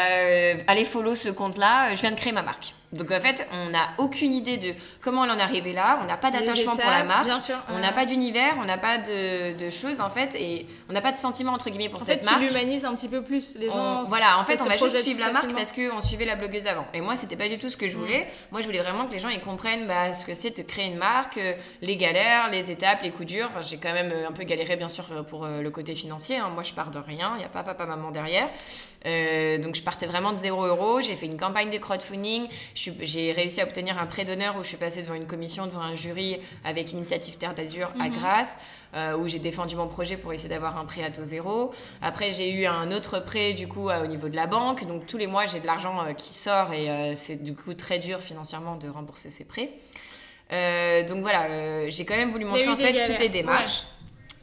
allez follow ce compte là, je viens de créer ma marque. Donc en fait, on n'a aucune idée de comment on en est arrivé là, on n'a pas d'attachement pour la marque, on n'a pas d'univers, on n'a pas de, choses en fait, et on n'a pas de sentiment entre guillemets pour cette marque. Tu l'humanises un petit peu plus, les gens. voilà, en fait, on va juste suivre la marque parce qu'on suivait la blogueuse avant. Et moi, c'était pas du tout ce que je voulais. Mm. Moi, je voulais vraiment que les gens ils comprennent bah, ce que c'est de créer une marque, euh, les galères, les étapes, les coups durs. j'ai quand même euh, un peu galéré bien sûr euh, pour le côté financier. Hein. Moi, je pars de rien, il n'y a pas papa, maman derrière. donc je partais vraiment de 0 euros. J'ai fait une campagne de crowdfunding. J'ai réussi à obtenir un prêt d'honneur où je suis passée devant une commission, devant un jury avec Initiative Terre d'Azur à mhm. Grasse. Euh, où j'ai défendu mon projet pour essayer d'avoir un prêt à taux zéro. Après, j'ai eu un autre prêt du coup au niveau de la banque. Donc tous les mois, j'ai de l'argent euh, qui sort et euh, c'est du coup très dur financièrement de rembourser ces prêts. donc voilà, j'ai quand même voulu montrer en fait toutes les démarches.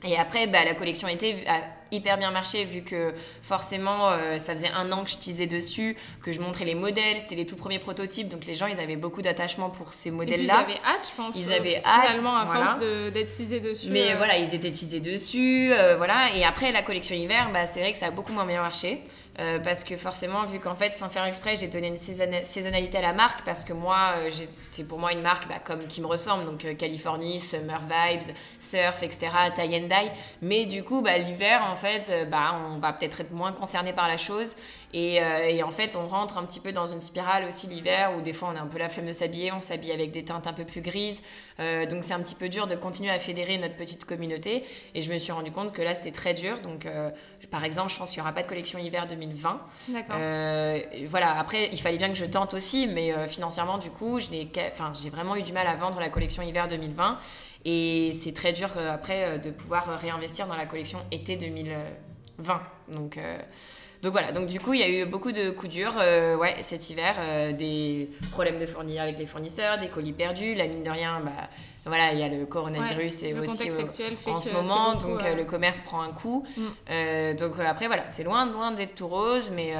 Et après, bah, la collection été a hyper bien marché vu que forcément euh, ça faisait un an que je teasais dessus, que je montrais les modèles, c'était les tout premiers prototypes, donc les gens ils avaient beaucoup d'attachement pour ces modèles-là. Ils avaient hâte, je pense. Ils avaient hâte. Finalement, à force d'être teasés dessus. Mais euh. voilà, ils étaient teasés dessus, euh, voilà. Et après la collection hiver, bah, c'est vrai que ça a beaucoup moins bien marché. Euh, parce que forcément, vu qu'en fait, sans faire exprès, j'ai donné une saisonnalité à la marque, parce que moi, euh, c'est pour moi une marque bah, comme qui me ressemble, donc euh, Californie, Summer Vibes, Surf, etc., tie and dye. Mais du coup, bah, l'hiver, en fait, bah, on va peut-être être moins concerné par la chose. Et, et, en fait, on rentre un petit peu dans une spirale aussi l'hiver, où des fois, on a un peu la flemme de s'habiller, on s'habille avec des teintes un peu plus grises. donc, c'est un petit peu dur de continuer à fédérer notre petite communauté. Et je me suis rendu compte que là, c'était très dur. Donc, par exemple, je pense qu'il n'y aura pas de collection hiver 2020. D'accord. Euh, voilà, après, il fallait bien que je tente aussi, mais euh, financièrement, du coup, j'ai vraiment eu du mal à vendre la collection hiver 2020. Et c'est très dur euh, après de pouvoir réinvestir dans la collection été 2020. Donc. Voilà, donc du coup, il y a eu beaucoup de coups durs cet hiver, des problèmes de fournir avec les fournisseurs, des colis perdus, la mine de rien, bah, voilà, il y a le coronavirus et aussi en ce moment, donc euh, le commerce prend un coup. Mm. Euh, donc euh, après, voilà, c'est loin, loin d'être tout rose, mais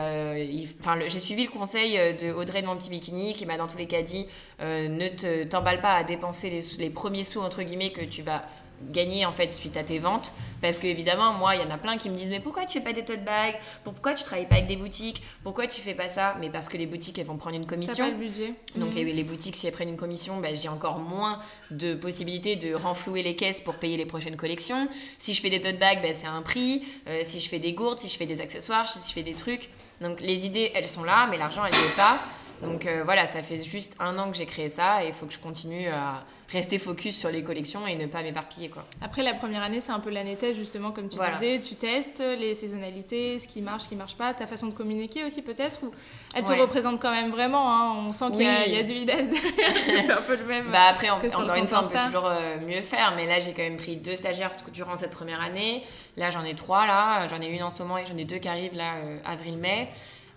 enfin, j'ai suivi le conseil de Audrey de mon petit bikini qui m'a dans tous les cas dit ne t'emballe pas à dépenser les, les premiers sous entre guillemets que tu vas gagner en fait suite à tes ventes. Parce que évidemment moi il y en a plein qui me disent mais pourquoi tu fais pas des tote bags? Pourquoi tu travailles pas avec des boutiques? Pourquoi tu fais pas ça? Mais parce que les boutiques elles vont prendre une commission. pas le budget. donc mhm. les, boutiques si elles prennent une commission bah, j'ai encore moins de possibilités de renflouer les caisses pour payer les prochaines collections. Si je fais des tote bags bah, c'est un prix. Euh, si je fais des gourdes si je fais des accessoires si je fais des trucs. Donc les idées elles sont là mais l'argent elle n'est pas. Donc euh, voilà ça fait juste un an que j'ai créé ça et il faut que je continue à rester focus sur les collections et ne pas m'éparpiller quoi. Après la première année c'est un peu l'année test justement comme tu disais, tu testes les saisonnalités, ce qui marche, ce qui marche pas, ta façon de communiquer aussi peut-être ou elle te représente quand même vraiment, hein. on sent qu'il y, a du videsse c'est un peu le même. bah après encore une fois on peut toujours euh, mieux faire. Mais là j'ai quand même pris deux stagiaires durant cette première année, là j'en ai trois là, j'en ai une en ce moment et j'en ai deux qui arrivent là euh, avril-mai.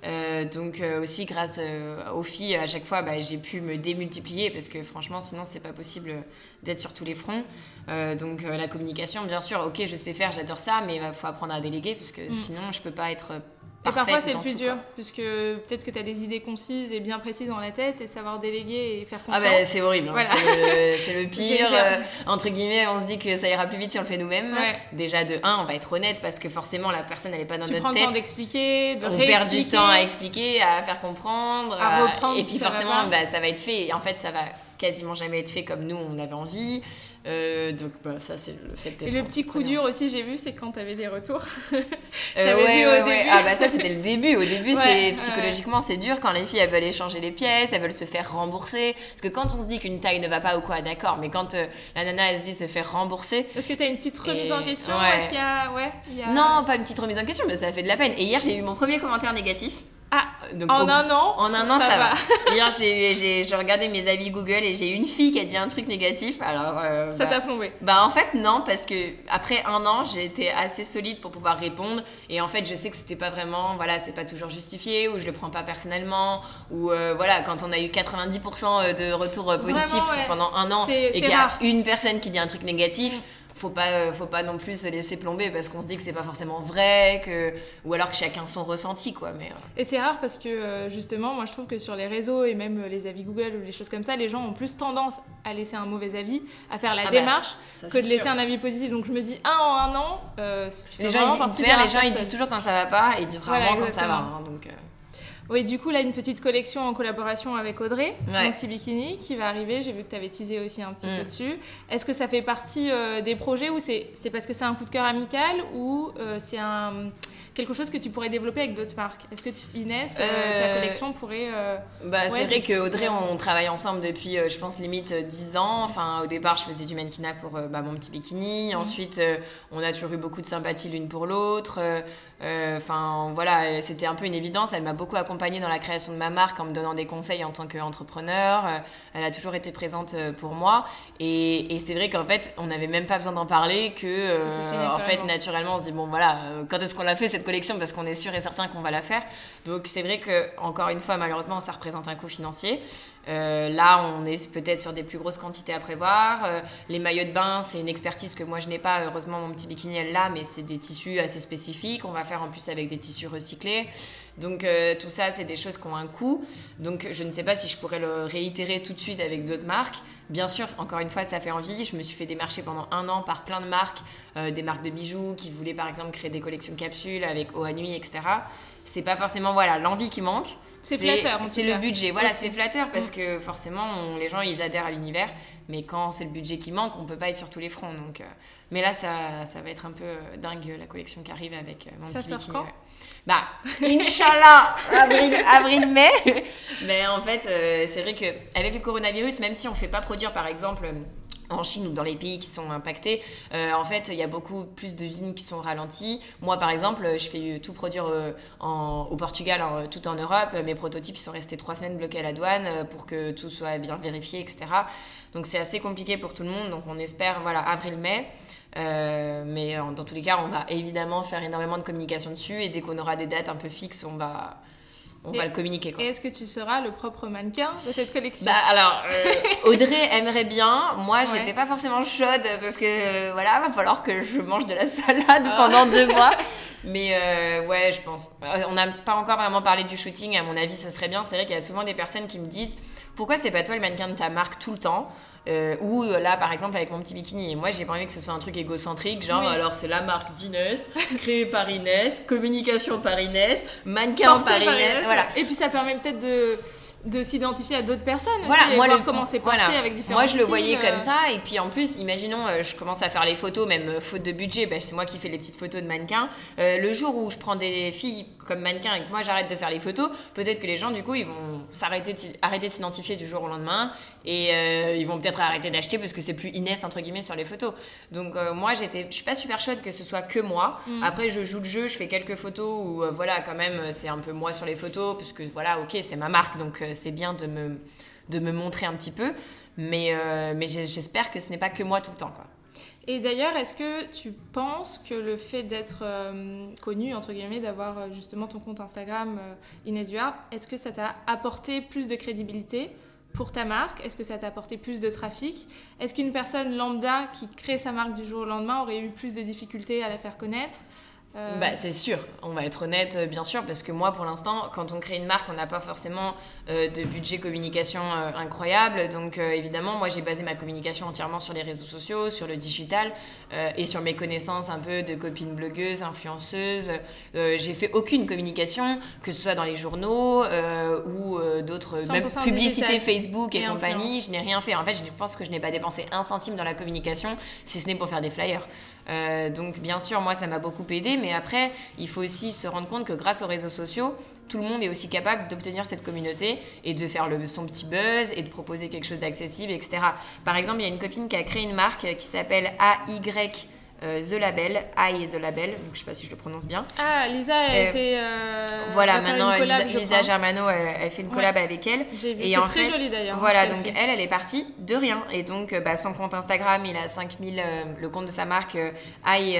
Euh, donc euh, aussi grâce euh, aux filles, à chaque fois, bah, j'ai pu me démultiplier parce que franchement, sinon, c'est pas possible d'être sur tous les fronts. donc la communication, bien sûr, ok, je sais faire, j'adore ça, mais il faut apprendre à déléguer parce que mm. sinon, je peux pas être et parfois c'est le plus dur, puisque peut-être que tu as des idées concises et bien précises dans la tête et savoir déléguer et faire confiance. Ah bah c'est horrible, hein. c'est le, pire. Euh, entre guillemets, on se dit que ça ira plus vite si on le fait nous-mêmes. Déjà de 1, on va être honnête parce que forcément la personne elle est pas dans tu notre prends tête. le temps d'expliquer, de On perd du temps à expliquer, à faire comprendre. À reprendre. Et puis forcément, ça va, bah, ça va être fait. Et en fait, ça va quasiment jamais être fait comme nous on avait envie. Euh, donc bah, ça c'est le fait d'être. Et le petit coup dur aussi j'ai vu c'est quand tu avais des retours. Euh, ouais, vu au début. Ah bah ça c'était le début. Au début c'est psychologiquement c'est dur quand les filles elles veulent échanger les pièces, elles veulent se faire rembourser. Parce que quand on se dit qu'une taille ne va pas ou quoi d'accord, mais quand euh, la nana elle se dit se faire rembourser. Est-ce que tu as une petite remise en question? Est-ce qu'il y a ouais. Il y a... Non pas une petite remise en question mais ça fait de la peine. Et hier j'ai eu mon premier commentaire négatif. Ah, Donc, en un an En un an, ça, va. Hier, j'ai regardé mes avis Google et j'ai une fille qui a dit un truc négatif. Alors, euh, ça bah, t'a plombé Bah, en fait, non, parce que après un an, j'ai été assez solide pour pouvoir répondre. Et en fait, je sais que c'était pas vraiment, voilà, c'est pas toujours justifié, ou je le prends pas personnellement, ou euh, voilà, quand on a eu 90% de retours positifs pendant un an et qu'il y a une personne qui dit un truc négatif. Mm faut pas euh, faut pas non plus se laisser plomber parce qu'on se dit que c'est pas forcément vrai que ou alors que chacun son ressenti quoi mais euh. et c'est rare parce que euh, justement moi je trouve que sur les réseaux et même les avis Google ou les choses comme ça les gens ont plus tendance à laisser un mauvais avis à faire la ah bah, démarche que de laisser un avis positif. Donc je me dis un en un an les gens, ils, les gens ils disent toujours quand ça va pas et ils disent rarement quand ça va hein, donc oui, du coup, là, une petite collection en collaboration avec Audrey, un petit bikini, qui va arriver. J'ai vu que tu avais teasé aussi un petit peu mm. dessus. Est-ce que ça fait partie euh, des projets ou c'est parce que c'est un coup de cœur amical ou euh, c'est un quelque chose que tu pourrais développer avec d'autres marques? Est-ce que Inès, euh, ta collection pourrait... bah, c'est vrai que Audrey, on travaille ensemble depuis, je pense, limite 10 ans. Enfin, au départ, je faisais du mannequinat pour bah, mon petit bikini. Mm. Ensuite, on a toujours eu beaucoup de sympathie l'une pour l'autre. Euh, enfin, voilà, c'était un peu une évidence. Elle m'a beaucoup accompagnée dans la création de ma marque en me donnant des conseils en tant qu'entrepreneur. Euh, elle a toujours été présente euh, pour moi. Et, c'est vrai qu'en fait, on n'avait même pas besoin d'en parler, que en fait, naturellement, on se dit bon, voilà, quand est-ce qu'on l'a fait cette collection parce qu'on est sûr et certain qu'on va la faire. Donc c'est vrai que encore une fois, malheureusement, ça représente un coût financier. Euh, là, on est peut-être sur des plus grosses quantités à prévoir. Euh, les maillots de bain, c'est une expertise que moi je n'ai pas. Heureusement, mon petit bikini elle là, mais c'est des tissus assez spécifiques. On va faire en plus avec des tissus recyclés. Donc euh, tout ça, c'est des choses qui ont un coût. Donc je ne sais pas si je pourrais le réitérer tout de suite avec d'autres marques. Bien sûr, encore une fois, ça fait envie. Je me suis fait démarcher pendant un an par plein de marques, des marques de bijoux qui voulaient par exemple créer des collections capsules avec eau à nuit, etc. C'est pas forcément voilà l'envie qui manque. C'est flatteur. C'est le budget. Voilà, c'est flatteur parce mm. que forcément, les gens, ils adhèrent à l'univers. Mais quand c'est le budget qui manque, on peut pas être sur tous les fronts. Donc, euh, mais là, ça, ça va être un peu euh, dingue la collection qui arrive avec euh, mon ça petit sort Quand? Bah, Inch'Allah, avril, avril, mai. mais en fait, c'est vrai que avec le coronavirus, même si on fait pas produire, par exemple en Chine ou dans les pays qui sont impactés, euh, en fait, il y a beaucoup plus d'usines qui sont ralenties. Moi, par exemple, je fais tout produire euh, en, au Portugal, tout en Europe. Mes prototypes sont restés trois semaines bloqués à la douane euh, pour que tout soit bien vérifié, etc. Donc, c'est assez compliqué pour tout le monde. Donc, on espère, voilà, avril-mai. Mais dans tous les cas, on va évidemment faire énormément de communication dessus. Et dès qu'on aura des dates un peu fixes, on va on va le communiquer. Et est-ce que tu seras le propre mannequin de cette collection? Bah alors, euh, Audrey aimerait bien. Moi, j'étais pas forcément chaude parce que euh, voilà, va falloir que je mange de la salade ah. pendant deux mois. Mais euh, ouais, je pense. On n'a pas encore vraiment parlé du shooting. À mon avis, ce serait bien. C'est vrai qu'il y a souvent des personnes qui me disent pourquoi c'est pas toi le mannequin de ta marque tout le temps? Euh, ou euh, là, par exemple, avec mon petit bikini. Et moi, j'ai pas envie que ce soit un truc égocentrique, genre, alors c'est la marque d'Inès, créée par Inès, communication par Inès, mannequin par Inès. Voilà. Et puis ça permet peut-être de de s'identifier à d'autres personnes voilà, aussi, moi et voir le, comment c'est porté avec différents Moi, je le voyais comme euh. ça, et puis en plus, imaginons, euh, je commence à faire les photos, même faute de budget, ben, c'est moi qui fais les petites photos de mannequins. le jour où je prends des filles comme mannequins et que moi j'arrête de faire les photos, peut-être que les gens, du coup, ils vont s'arrêter arrêter de s'identifier du jour au lendemain, et ils vont peut-être arrêter d'acheter parce que c'est plus Inès, entre guillemets, sur les photos. Donc moi, j'étais, je suis pas super chaude que ce soit que moi. Mm. Après, je joue le jeu, je fais quelques photos où, voilà, quand même, c'est un peu moi sur les photos, parce que voilà, ok, c'est ma marque, donc c'est bien de me, de me montrer un petit peu. Mais, euh, mais j'espère que ce n'est pas que moi tout le temps. Quoi. Et d'ailleurs, est-ce que tu penses que le fait d'être euh, connu, entre guillemets, d'avoir euh, justement ton compte Instagram Duard, est-ce que ça t'a apporté plus de crédibilité pour ta marque? Est-ce que ça t'a apporté plus de trafic? Est-ce qu'une personne lambda qui crée sa marque du jour au lendemain aurait eu plus de difficultés à la faire connaître? Euh, bah, c'est sûr, on va être honnête, euh, bien sûr, parce que moi, pour l'instant, quand on crée une marque, on n'a pas forcément euh, de budget communication incroyable. Donc, évidemment, moi, j'ai basé ma communication entièrement sur les réseaux sociaux, sur le digital et sur mes connaissances un peu de copines blogueuses, influenceuses. j'ai fait aucune communication, que ce soit dans les journaux ou d'autres, même publicité Facebook et, compagnie. Je n'ai rien fait. En fait, je pense que je n'ai pas dépensé un centime dans la communication, si ce n'est pour faire des flyers. Euh, donc bien sûr, moi, ça m'a beaucoup aidé, mais après, il faut aussi se rendre compte que grâce aux réseaux sociaux, tout le monde est aussi capable d'obtenir cette communauté et de faire le, son petit buzz et de proposer quelque chose d'accessible, etc. Par exemple, il y a une copine qui a créé une marque qui s'appelle AY euh, The Label, I The Label, donc je sais pas si je le prononce bien. Ah, Lisa a euh, été. Euh, voilà, maintenant Lisa, Germano, elle, fait une collab avec elle. J'ai vu, c'est très joli d'ailleurs. Voilà, donc elle, elle est partie de rien. Et donc, bah, son compte Instagram, il a 5000, le compte de sa marque I,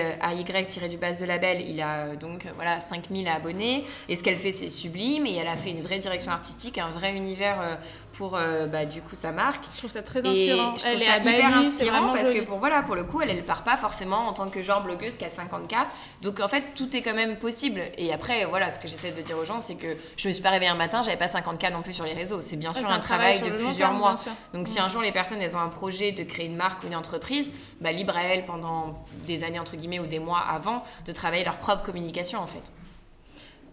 du base The Label, il a donc voilà 5000 abonnés. Et ce qu'elle fait, c'est sublime. Et elle a fait une vraie direction artistique, un vrai univers pour euh, bah, du coup sa marque. Je trouve ça très inspirant. Et je trouve ça hyper inspirant parce que pour voilà pour le coup elle elle part pas forcément en tant que genre blogueuse qui a 50 k. Donc en fait tout est quand même possible. Et après voilà ce que j'essaie de dire aux gens c'est que je me suis pas réveillée un matin j'avais pas 50 k non plus sur les réseaux. C'est bien sûr un, travail, de plusieurs mois. Donc si un jour les personnes elles ont un projet de créer une marque ou une entreprise, bah, libre à elles pendant des années entre guillemets ou des mois avant de travailler leur propre communication en fait.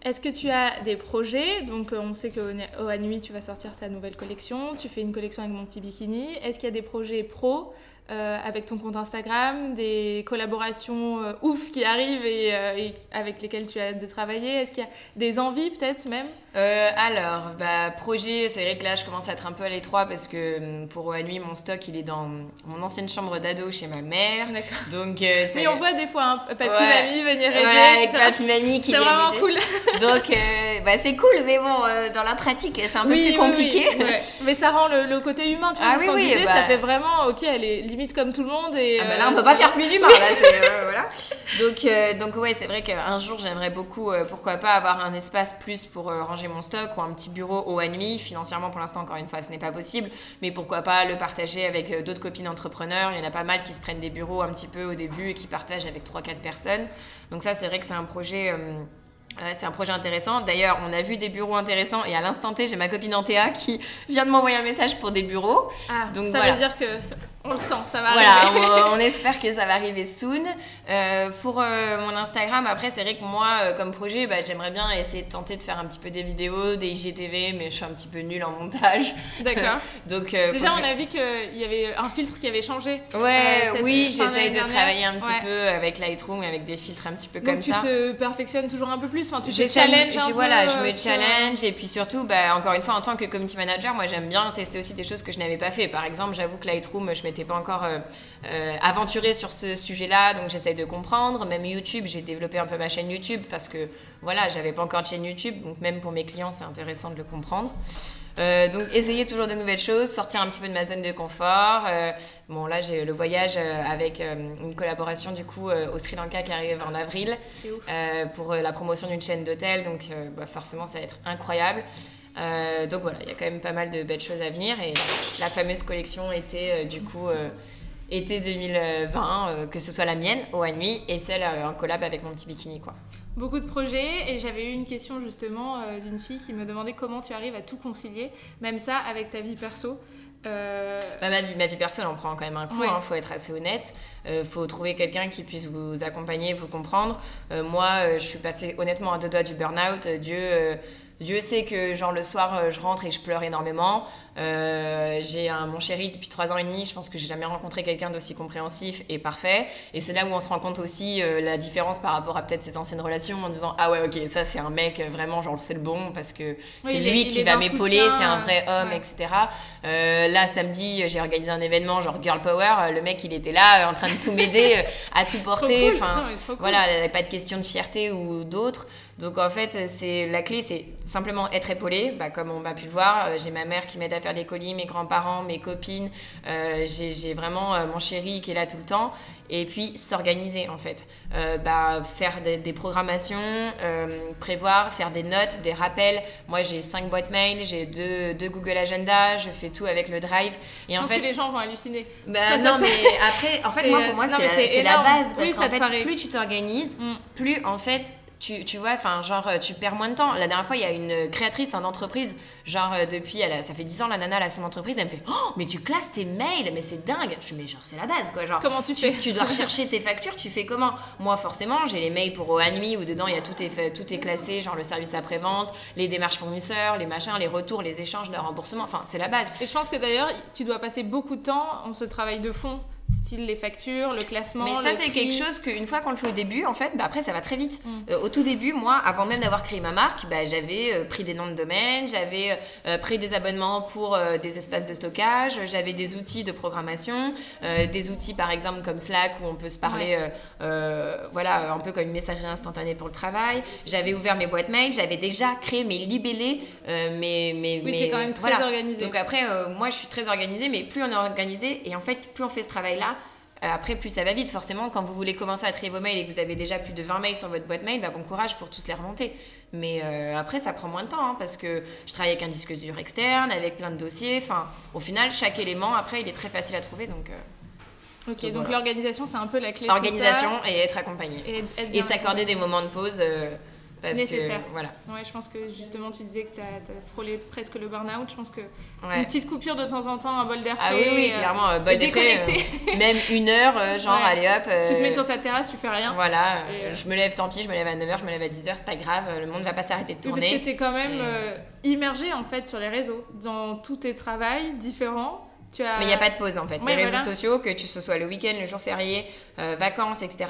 Est-ce que tu as des projets? Donc, euh, on sait qu'au Nuit, tu vas sortir ta nouvelle collection. Tu fais une collection avec mon petit bikini. Est-ce qu'il y a des projets pro euh, avec ton compte Instagram, des collaborations euh, ouf qui arrivent et, et, avec lesquelles tu as de travailler. Est-ce qu'il y a des envies peut-être même? Euh, alors, bah, projet, c'est vrai que là, je commence à être un peu à l'étroit parce que hum, pour la nuit, mon stock, il est dans mon ancienne chambre d'ado chez ma mère. D'accord. Donc, euh, oui, on voit des fois un papy mamie venir aider. Ouais, avec papy mamie qui C'est vraiment cool. Donc, euh, bah, c'est cool, mais bon, dans la pratique, c'est un peu plus compliqué. Oui, Mais ça rend le, côté humain, tu vois. Ah, ce qu'on disait, ça bah fait vraiment, ok, elle est limite comme tout le monde. Et, ah bah là, on peut pas faire plus humain. Là, voilà. Donc, donc ouais, c'est vrai qu'un jour, j'aimerais beaucoup, pourquoi pas, avoir un espace plus pour ranger mon stock ou un petit bureau au à nuit. Financièrement, pour l'instant, encore une fois, ce n'est pas possible. Mais pourquoi pas le partager avec d'autres copines entrepreneurs. Il y en a pas mal qui se prennent des bureaux un petit peu au début et qui partagent avec 3-4 personnes. Donc ça, c'est vrai que c'est un projet... Euh, c'est un projet intéressant. D'ailleurs, on a vu des bureaux intéressants et à l'instant T, j'ai ma copine Antea qui vient de m'envoyer un message pour des bureaux. Ah, Donc, ça veut dire que on le sent, ça va voilà, arriver. Voilà, on, espère que ça va arriver soon. Euh, pour euh, mon Instagram, après, c'est vrai que moi, euh, comme projet, bah, j'aimerais bien essayer de tenter de faire un petit peu des vidéos, des IGTV, mais je suis un petit peu nulle en montage. D'accord. Donc, Déjà, on a vu qu'il y avait un filtre qui avait changé. Ouais, oui, j'essaye de travailler un petit peu avec Lightroom, avec des filtres un petit peu comme ça. Donc, tu te perfectionnes toujours un peu plus, enfin, tu te challenges un Voilà, je me challenge, et puis surtout, bah, encore une fois, en tant que community manager, moi, j'aime bien tester aussi des choses que je n'avais pas fait. Par exemple, j'avoue que Lightroom, je m'étais pas encore euh, euh, aventurée sur ce sujet-là, donc j'essaye de comprendre. Même YouTube, j'ai développé un peu ma chaîne YouTube parce que voilà, j'avais pas encore de chaîne YouTube, donc même pour mes clients, c'est intéressant de le comprendre. Euh, donc essayer toujours de nouvelles choses, sortir un petit peu de ma zone de confort. bon là j'ai le voyage avec une collaboration du coup au Sri Lanka qui arrive en avril pour la promotion d'une chaîne d'hôtel, donc bah, forcément ça va être incroyable. Euh, donc voilà, il y a quand même pas mal de belles choses à venir. Et la, fameuse collection était euh, du coup euh, été 2020, que ce soit la mienne, au nuit, et celle en collab avec mon petit bikini. quoi. Beaucoup de projets, et j'avais eu une question justement d'une fille qui me demandait comment tu arrives à tout concilier, même ça avec ta vie perso. Bah, ma, vie, ma, vie, perso, en prend quand même un coup, il hein, faut être assez honnête. Il faut trouver quelqu'un qui puisse vous accompagner, vous comprendre. moi, je suis passée honnêtement à deux doigts du burn-out. Dieu Dieu sait que genre le soir euh, je rentre et je pleure énormément. Euh, j'ai un mon chéri depuis trois ans et demi. Je pense que j'ai jamais rencontré quelqu'un d'aussi compréhensif et parfait. Et c'est là où on se rend compte aussi euh, la différence par rapport à peut-être ses anciennes relations en disant ah ouais ok ça c'est un mec vraiment genre c'est le bon parce que c'est lui qui va m'épauler, c'est un vrai homme etc. là samedi j'ai organisé un événement genre girl power. Le mec il était là en train de tout m'aider à tout porter. Enfin voilà, il n'y avait pas de question de fierté ou d'autres. Donc en fait, c'est la clé, c'est simplement être épaulé. Bah, comme on m'a pu voir, euh, j'ai ma mère qui m'aide à faire des colis, mes grands-parents, mes copines. Euh, j'ai vraiment euh, mon chéri qui est là tout le temps. Et puis s'organiser en fait. bah, faire des, programmations, prévoir, faire des notes, des rappels. Moi j'ai cinq boîtes mail, j'ai deux, deux, Google Agenda, je fais tout avec le Drive. Et je en pense fait, que les gens vont halluciner. Bah, non, mais après, en fait, moi pour moi c'est la, base. Parce qu'en fait, plus tu t'organises, mm. plus en fait tu, tu vois, enfin, genre, tu perds moins de temps. La dernière fois, il y a une créatrice en entreprise, genre, euh, depuis, elle ça fait 10 ans, la nana, elle a son entreprise, elle me fait Oh, mais tu classes tes mails, mais c'est dingue. Je mais genre, c'est la base, quoi. Genre, comment tu fais? tu, dois rechercher tes factures, tu fais comment? Moi, forcément, j'ai les mails pour nuit où dedans, il y a tout est, fait, tout est classé, genre le service après-vente, les démarches fournisseurs, les machins, les retours, les échanges, le remboursement, enfin, c'est la base. Et je pense que d'ailleurs, tu dois passer beaucoup de temps en ce travail de fond style les factures, le classement. Mais ça, c'est quelque chose qu'une fois qu'on le fait au début, en fait, bah, après, ça va très vite. Mm. Euh, au tout début, moi, avant même d'avoir créé ma marque, bah, j'avais euh, pris des noms de domaine, j'avais euh, pris des abonnements pour des espaces de stockage, j'avais des outils de programmation, des outils par exemple comme Slack où on peut se parler, voilà, un peu comme une messagerie instantanée pour le travail. J'avais ouvert mes boîtes mail, j'avais déjà créé mes libellés, mes, mes, oui, es quand même très organisé. Donc après, moi, je suis très organisée, mais plus on est organisé et en fait, plus on fait ce travail-là, euh, après, plus ça va vite. Forcément, quand vous voulez commencer à trier vos mails et que vous avez déjà plus de 20 mails sur votre boîte mail, bah, bon courage pour tous les remonter. Mais euh, après, ça prend moins de temps hein, parce que je travaille avec un disque dur externe, avec plein de dossiers. Enfin, au final, chaque élément, après, il est très facile à trouver. Donc, euh, ok, donc, l'organisation, c'est un peu la clé. Organisation et être accompagné. Et, s'accorder des moments de pause nécessaire. voilà. Ouais, je pense que justement, tu disais que tu as, frôlé presque le burn-out. Je pense que une petite coupure de temps en temps, un bol d'air frais. Ah oui, oui, euh, clairement, un bol d'air frais. Euh, même une heure, euh, genre, allez hop. tu te mets sur ta terrasse, tu fais rien. Voilà, je me lève, tant pis, je me lève à 9h, je me lève à 10h, c'est pas grave, le monde va pas s'arrêter de tourner. parce que tu es quand même immergé en fait sur les réseaux, dans tous tes travails différents. Mais il n'y a pas de pause en fait. les réseaux sociaux, que ce soit le week-end, le jour férié, vacances, etc.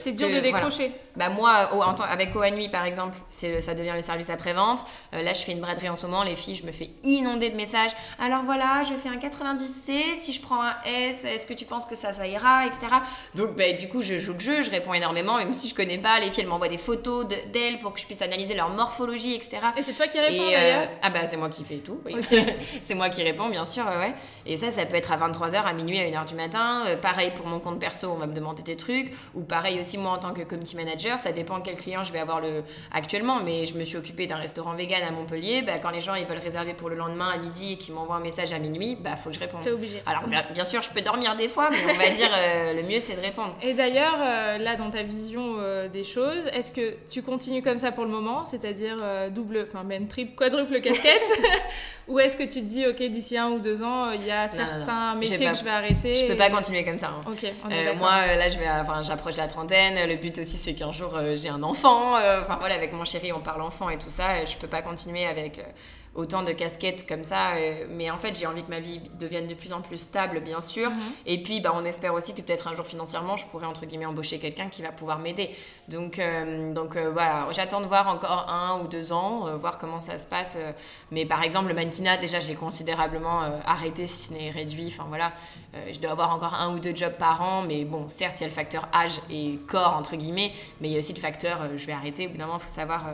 C'est dur de décrocher. Bah moi, en avec ONUI par exemple, c'est, ça devient le service après-vente. Euh, là, je fais une braderie en ce moment. Les filles, je me fais inonder de messages. Alors voilà, je fais un 90C. Si je prends un S, est-ce que tu penses que ça, ça ira, etc. Donc, bah, du coup, je joue le jeu, je réponds énormément. Même si je connais pas, les filles, elles m'envoient des photos de- d'elles pour que je puisse analyser leur morphologie, etc. Et c'est toi qui réponds euh, d'ailleurs? ah bah c'est moi qui fais tout, oui. C'est moi qui réponds bien sûr, ouais. Et ça, ça peut être à 23h, à minuit, à 1h du matin. Euh, pareil pour mon compte perso, on va me demander des trucs. Ou pareil aussi moi en tant que community manager, ça dépend quel client je vais avoir le... actuellement. Mais je me suis occupée d'un restaurant vegan à Montpellier. Bah, quand les gens ils veulent réserver pour le lendemain à midi et qu'ils m'envoient un message à minuit, bah faut que je réponde. Obligé. Alors bien, sûr, je peux dormir des fois, mais on va dire euh, le mieux c'est de répondre. Et d'ailleurs, euh, là, dans ta vision euh, des choses, est-ce que tu continues comme ça pour le moment, c'est-à-dire double, enfin même triple, quadruple casquette? Ou est-ce que tu te dis, ok, d'ici un ou deux ans, euh, il y a certains non. métiers pas- que je vais arrêter Je peux et- pas continuer comme ça. hein. Ok, on est Euh, moi, là, je vais, enfin, j'approche la trentaine. Le but aussi, c'est qu'un jour, euh, j'ai un enfant. Enfin, voilà, avec mon chéri, on parle enfant et tout ça. Je peux pas continuer avec autant de casquettes comme ça. euh, mais en fait, j'ai envie que ma vie devienne de plus en plus stable, bien sûr. Mhm. Et puis, bah, on espère aussi que peut-être un jour, financièrement, je pourrais, entre guillemets, embaucher quelqu'un qui va pouvoir m'aider. Donc, euh, donc euh, voilà, j'attends de voir encore un ou deux ans, voir comment ça se passe. mais par exemple, le mannequinat, déjà, j'ai considérablement arrêté, si ce n'est réduit. Enfin, voilà, je dois avoir encore un ou deux jobs par an. Mais bon, certes, il y a le facteur âge et corps, entre guillemets. Mais il y a aussi le facteur, je vais arrêter. Au bout d'un moment, il faut savoir...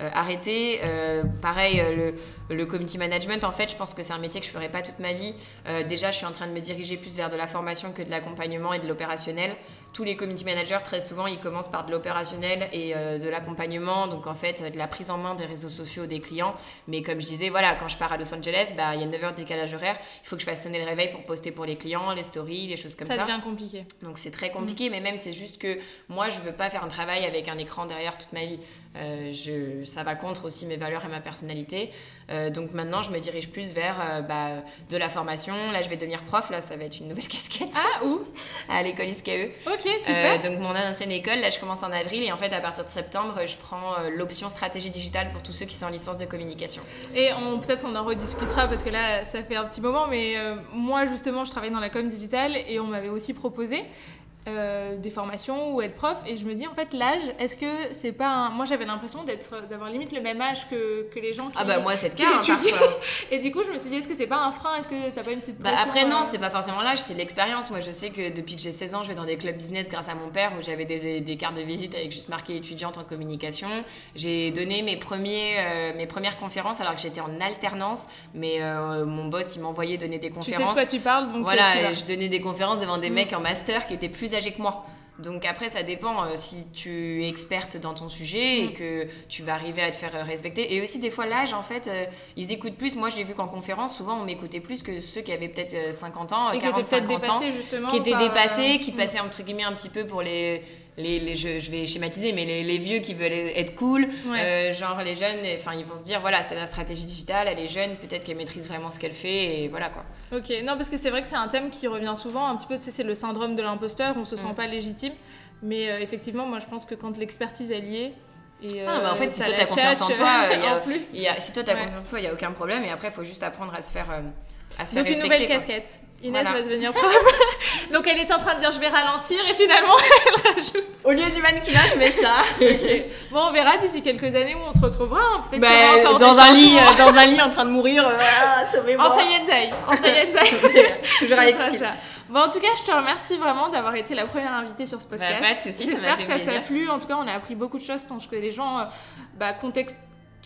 euh, arrêter. Euh, pareil, euh, le, le community management, en fait, je pense que c'est un métier que je ferai pas toute ma vie. Euh, déjà, je suis en train de me diriger plus vers de la formation que de l'accompagnement et de l'opérationnel. Tous les community managers, très souvent, ils commencent par de l'opérationnel et euh, de l'accompagnement, donc en fait, de la prise en main des réseaux sociaux des clients. Mais comme je disais, voilà, quand je pars à Los Angeles, bah, il y a 9 heures de décalage horaire. Il faut que je fasse sonner le réveil pour poster pour les clients, les stories, les choses comme ça ça. devient compliqué. Donc c'est très compliqué, mais même c'est juste que moi je veux pas faire un travail avec un écran derrière toute ma vie. Euh, je, ça va contre aussi mes valeurs et ma personnalité. Euh, donc maintenant je me dirige plus vers euh, bah, de la formation. Là je vais devenir prof, là ça va être une nouvelle casquette Ah, où? À l'école ISKE. Ok, super. Euh, donc mon ancienne école, là je commence en avril et en fait à partir de septembre je prends l'option stratégie digitale pour tous ceux qui sont en licence de communication. Et peut-être on en rediscutera parce que là, ça fait un petit moment, mais moi justement, je travaille dans la com digitale et on m'avait aussi proposé euh, des formations ou être prof. Et je me dis, en fait, l'âge, est-ce que c'est pas un... Moi, j'avais l'impression d'être, d'avoir limite le même âge que, que les gens qui. Ah bah moi c'est le cas hein. Et du coup, je me suis dit, est-ce que c'est pas un frein? Est-ce que t'as pas une petite Bah après non, euh, c'est pas forcément l'âge, c'est l'expérience. Moi je sais que depuis que j'ai 16 ans, je vais dans des clubs business grâce à mon père où j'avais des, des cartes de visite avec juste marqué étudiante en communication. J'ai donné mes, premiers, euh, mes premières conférences alors que j'étais en alternance, mais mon boss il m'envoyait donner des Tu sais de conférences. quoi tu parles, donc voilà, tu je donnais des conférences devant des Mm. mecs en master qui étaient plus que moi. Donc après, ça dépend euh, si tu es experte dans ton sujet Mm. et que tu vas arriver à te faire euh, respecter. Et aussi, des fois, l'âge, en fait, euh, ils écoutent plus. Moi, je l'ai vu qu'en conférence, souvent, on m'écoutait plus que ceux qui avaient peut-être euh, 50 ans, Et qui 40, était peut-être 50 ans, dépassé justement. qui étaient par, dépassés, qui mm. passaient entre guillemets un petit peu pour les... Les, les- je, je vais schématiser, mais les, les vieux qui veulent être cool, Ouais. euh, genre les jeunes, enfin ils vont se dire voilà, c'est la stratégie digitale, elle est jeune, peut-être qu'elle maîtrise vraiment ce qu'elle fait, et voilà quoi. Ok, non, parce que c'est vrai que c'est un thème qui revient souvent, un petit peu, c'est le syndrome de l'imposteur, on se sent Mm. pas légitime. Mais euh, effectivement, moi je pense que quand l'expertise est liée. Et, Ah, mais en fait, si toi, t'as confiance en toi, il y a- en plus. Il y a- si toi t'as Ouais. confiance en toi, il n'y a aucun problème. Et après, il faut juste apprendre à se faire, euh, à se faire Donc une respecter. nouvelle quoi. casquette. Inès Voilà. va devenir prof. Donc elle était en train de dire je vais ralentir et finalement elle rajoute. Au lieu du mannequinat, je mets ça. Bon, on verra d'ici quelques années où on te retrouvera. hein. Peut-être Bah, qu'il y aura encore dans un lit, euh, dans un lit en train de mourir. euh, ah, sauvez-moi. En dye. En dye. Toujours avec style. ça. Bon, en tout cas, je te remercie vraiment d'avoir été la première invitée sur ce Bah, podcast. pas de soucis, ça J'espère que ça t'a plu. En tout cas, on a appris beaucoup de choses. Je pense que les gens euh, bah,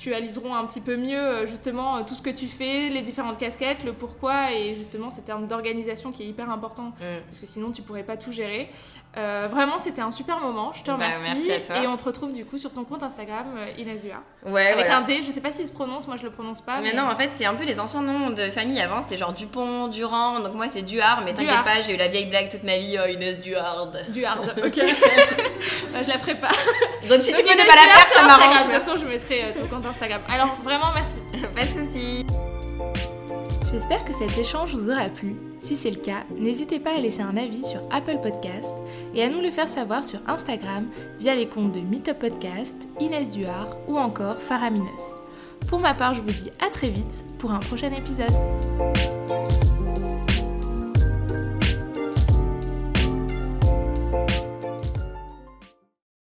contextualiseront un petit peu mieux euh, justement euh, tout ce que tu fais, les différentes casquettes, le pourquoi et justement ce terme d'organisation qui est hyper important Mm. parce que sinon tu pourrais pas tout gérer. Euh, vraiment, c'était un super moment. Je te Bah, remercie. merci à toi. Et on te retrouve du coup sur ton compte Instagram Inès Duha. Ouais, Avec voilà. un D, je sais pas s'il se prononce, moi je le prononce pas. Mais non, en fait, c'est un peu les anciens noms de famille avant. C'était genre Dupont, Durand. Donc moi, c'est Duhard. Mais t'inquiète Duhard. pas, j'ai eu la vieille blague toute ma vie. Oh, Inès Duhard. Du hard, ok. Bah, je la ferai pas. Donc si tu Donc, ne Inès pas la faire, ça m'arrange. De toute façon, je mettrai ton compte Instagram. Alors vraiment, merci. Pas de soucis. J'espère que cet échange vous aura plu. Si c'est le cas, n'hésitez pas à laisser un avis sur Apple Podcast et à nous le faire savoir sur Instagram via les comptes de Meetup Podcast, Inès Duhard ou encore Faramineuse. Pour ma part, je vous dis à très vite pour un prochain épisode.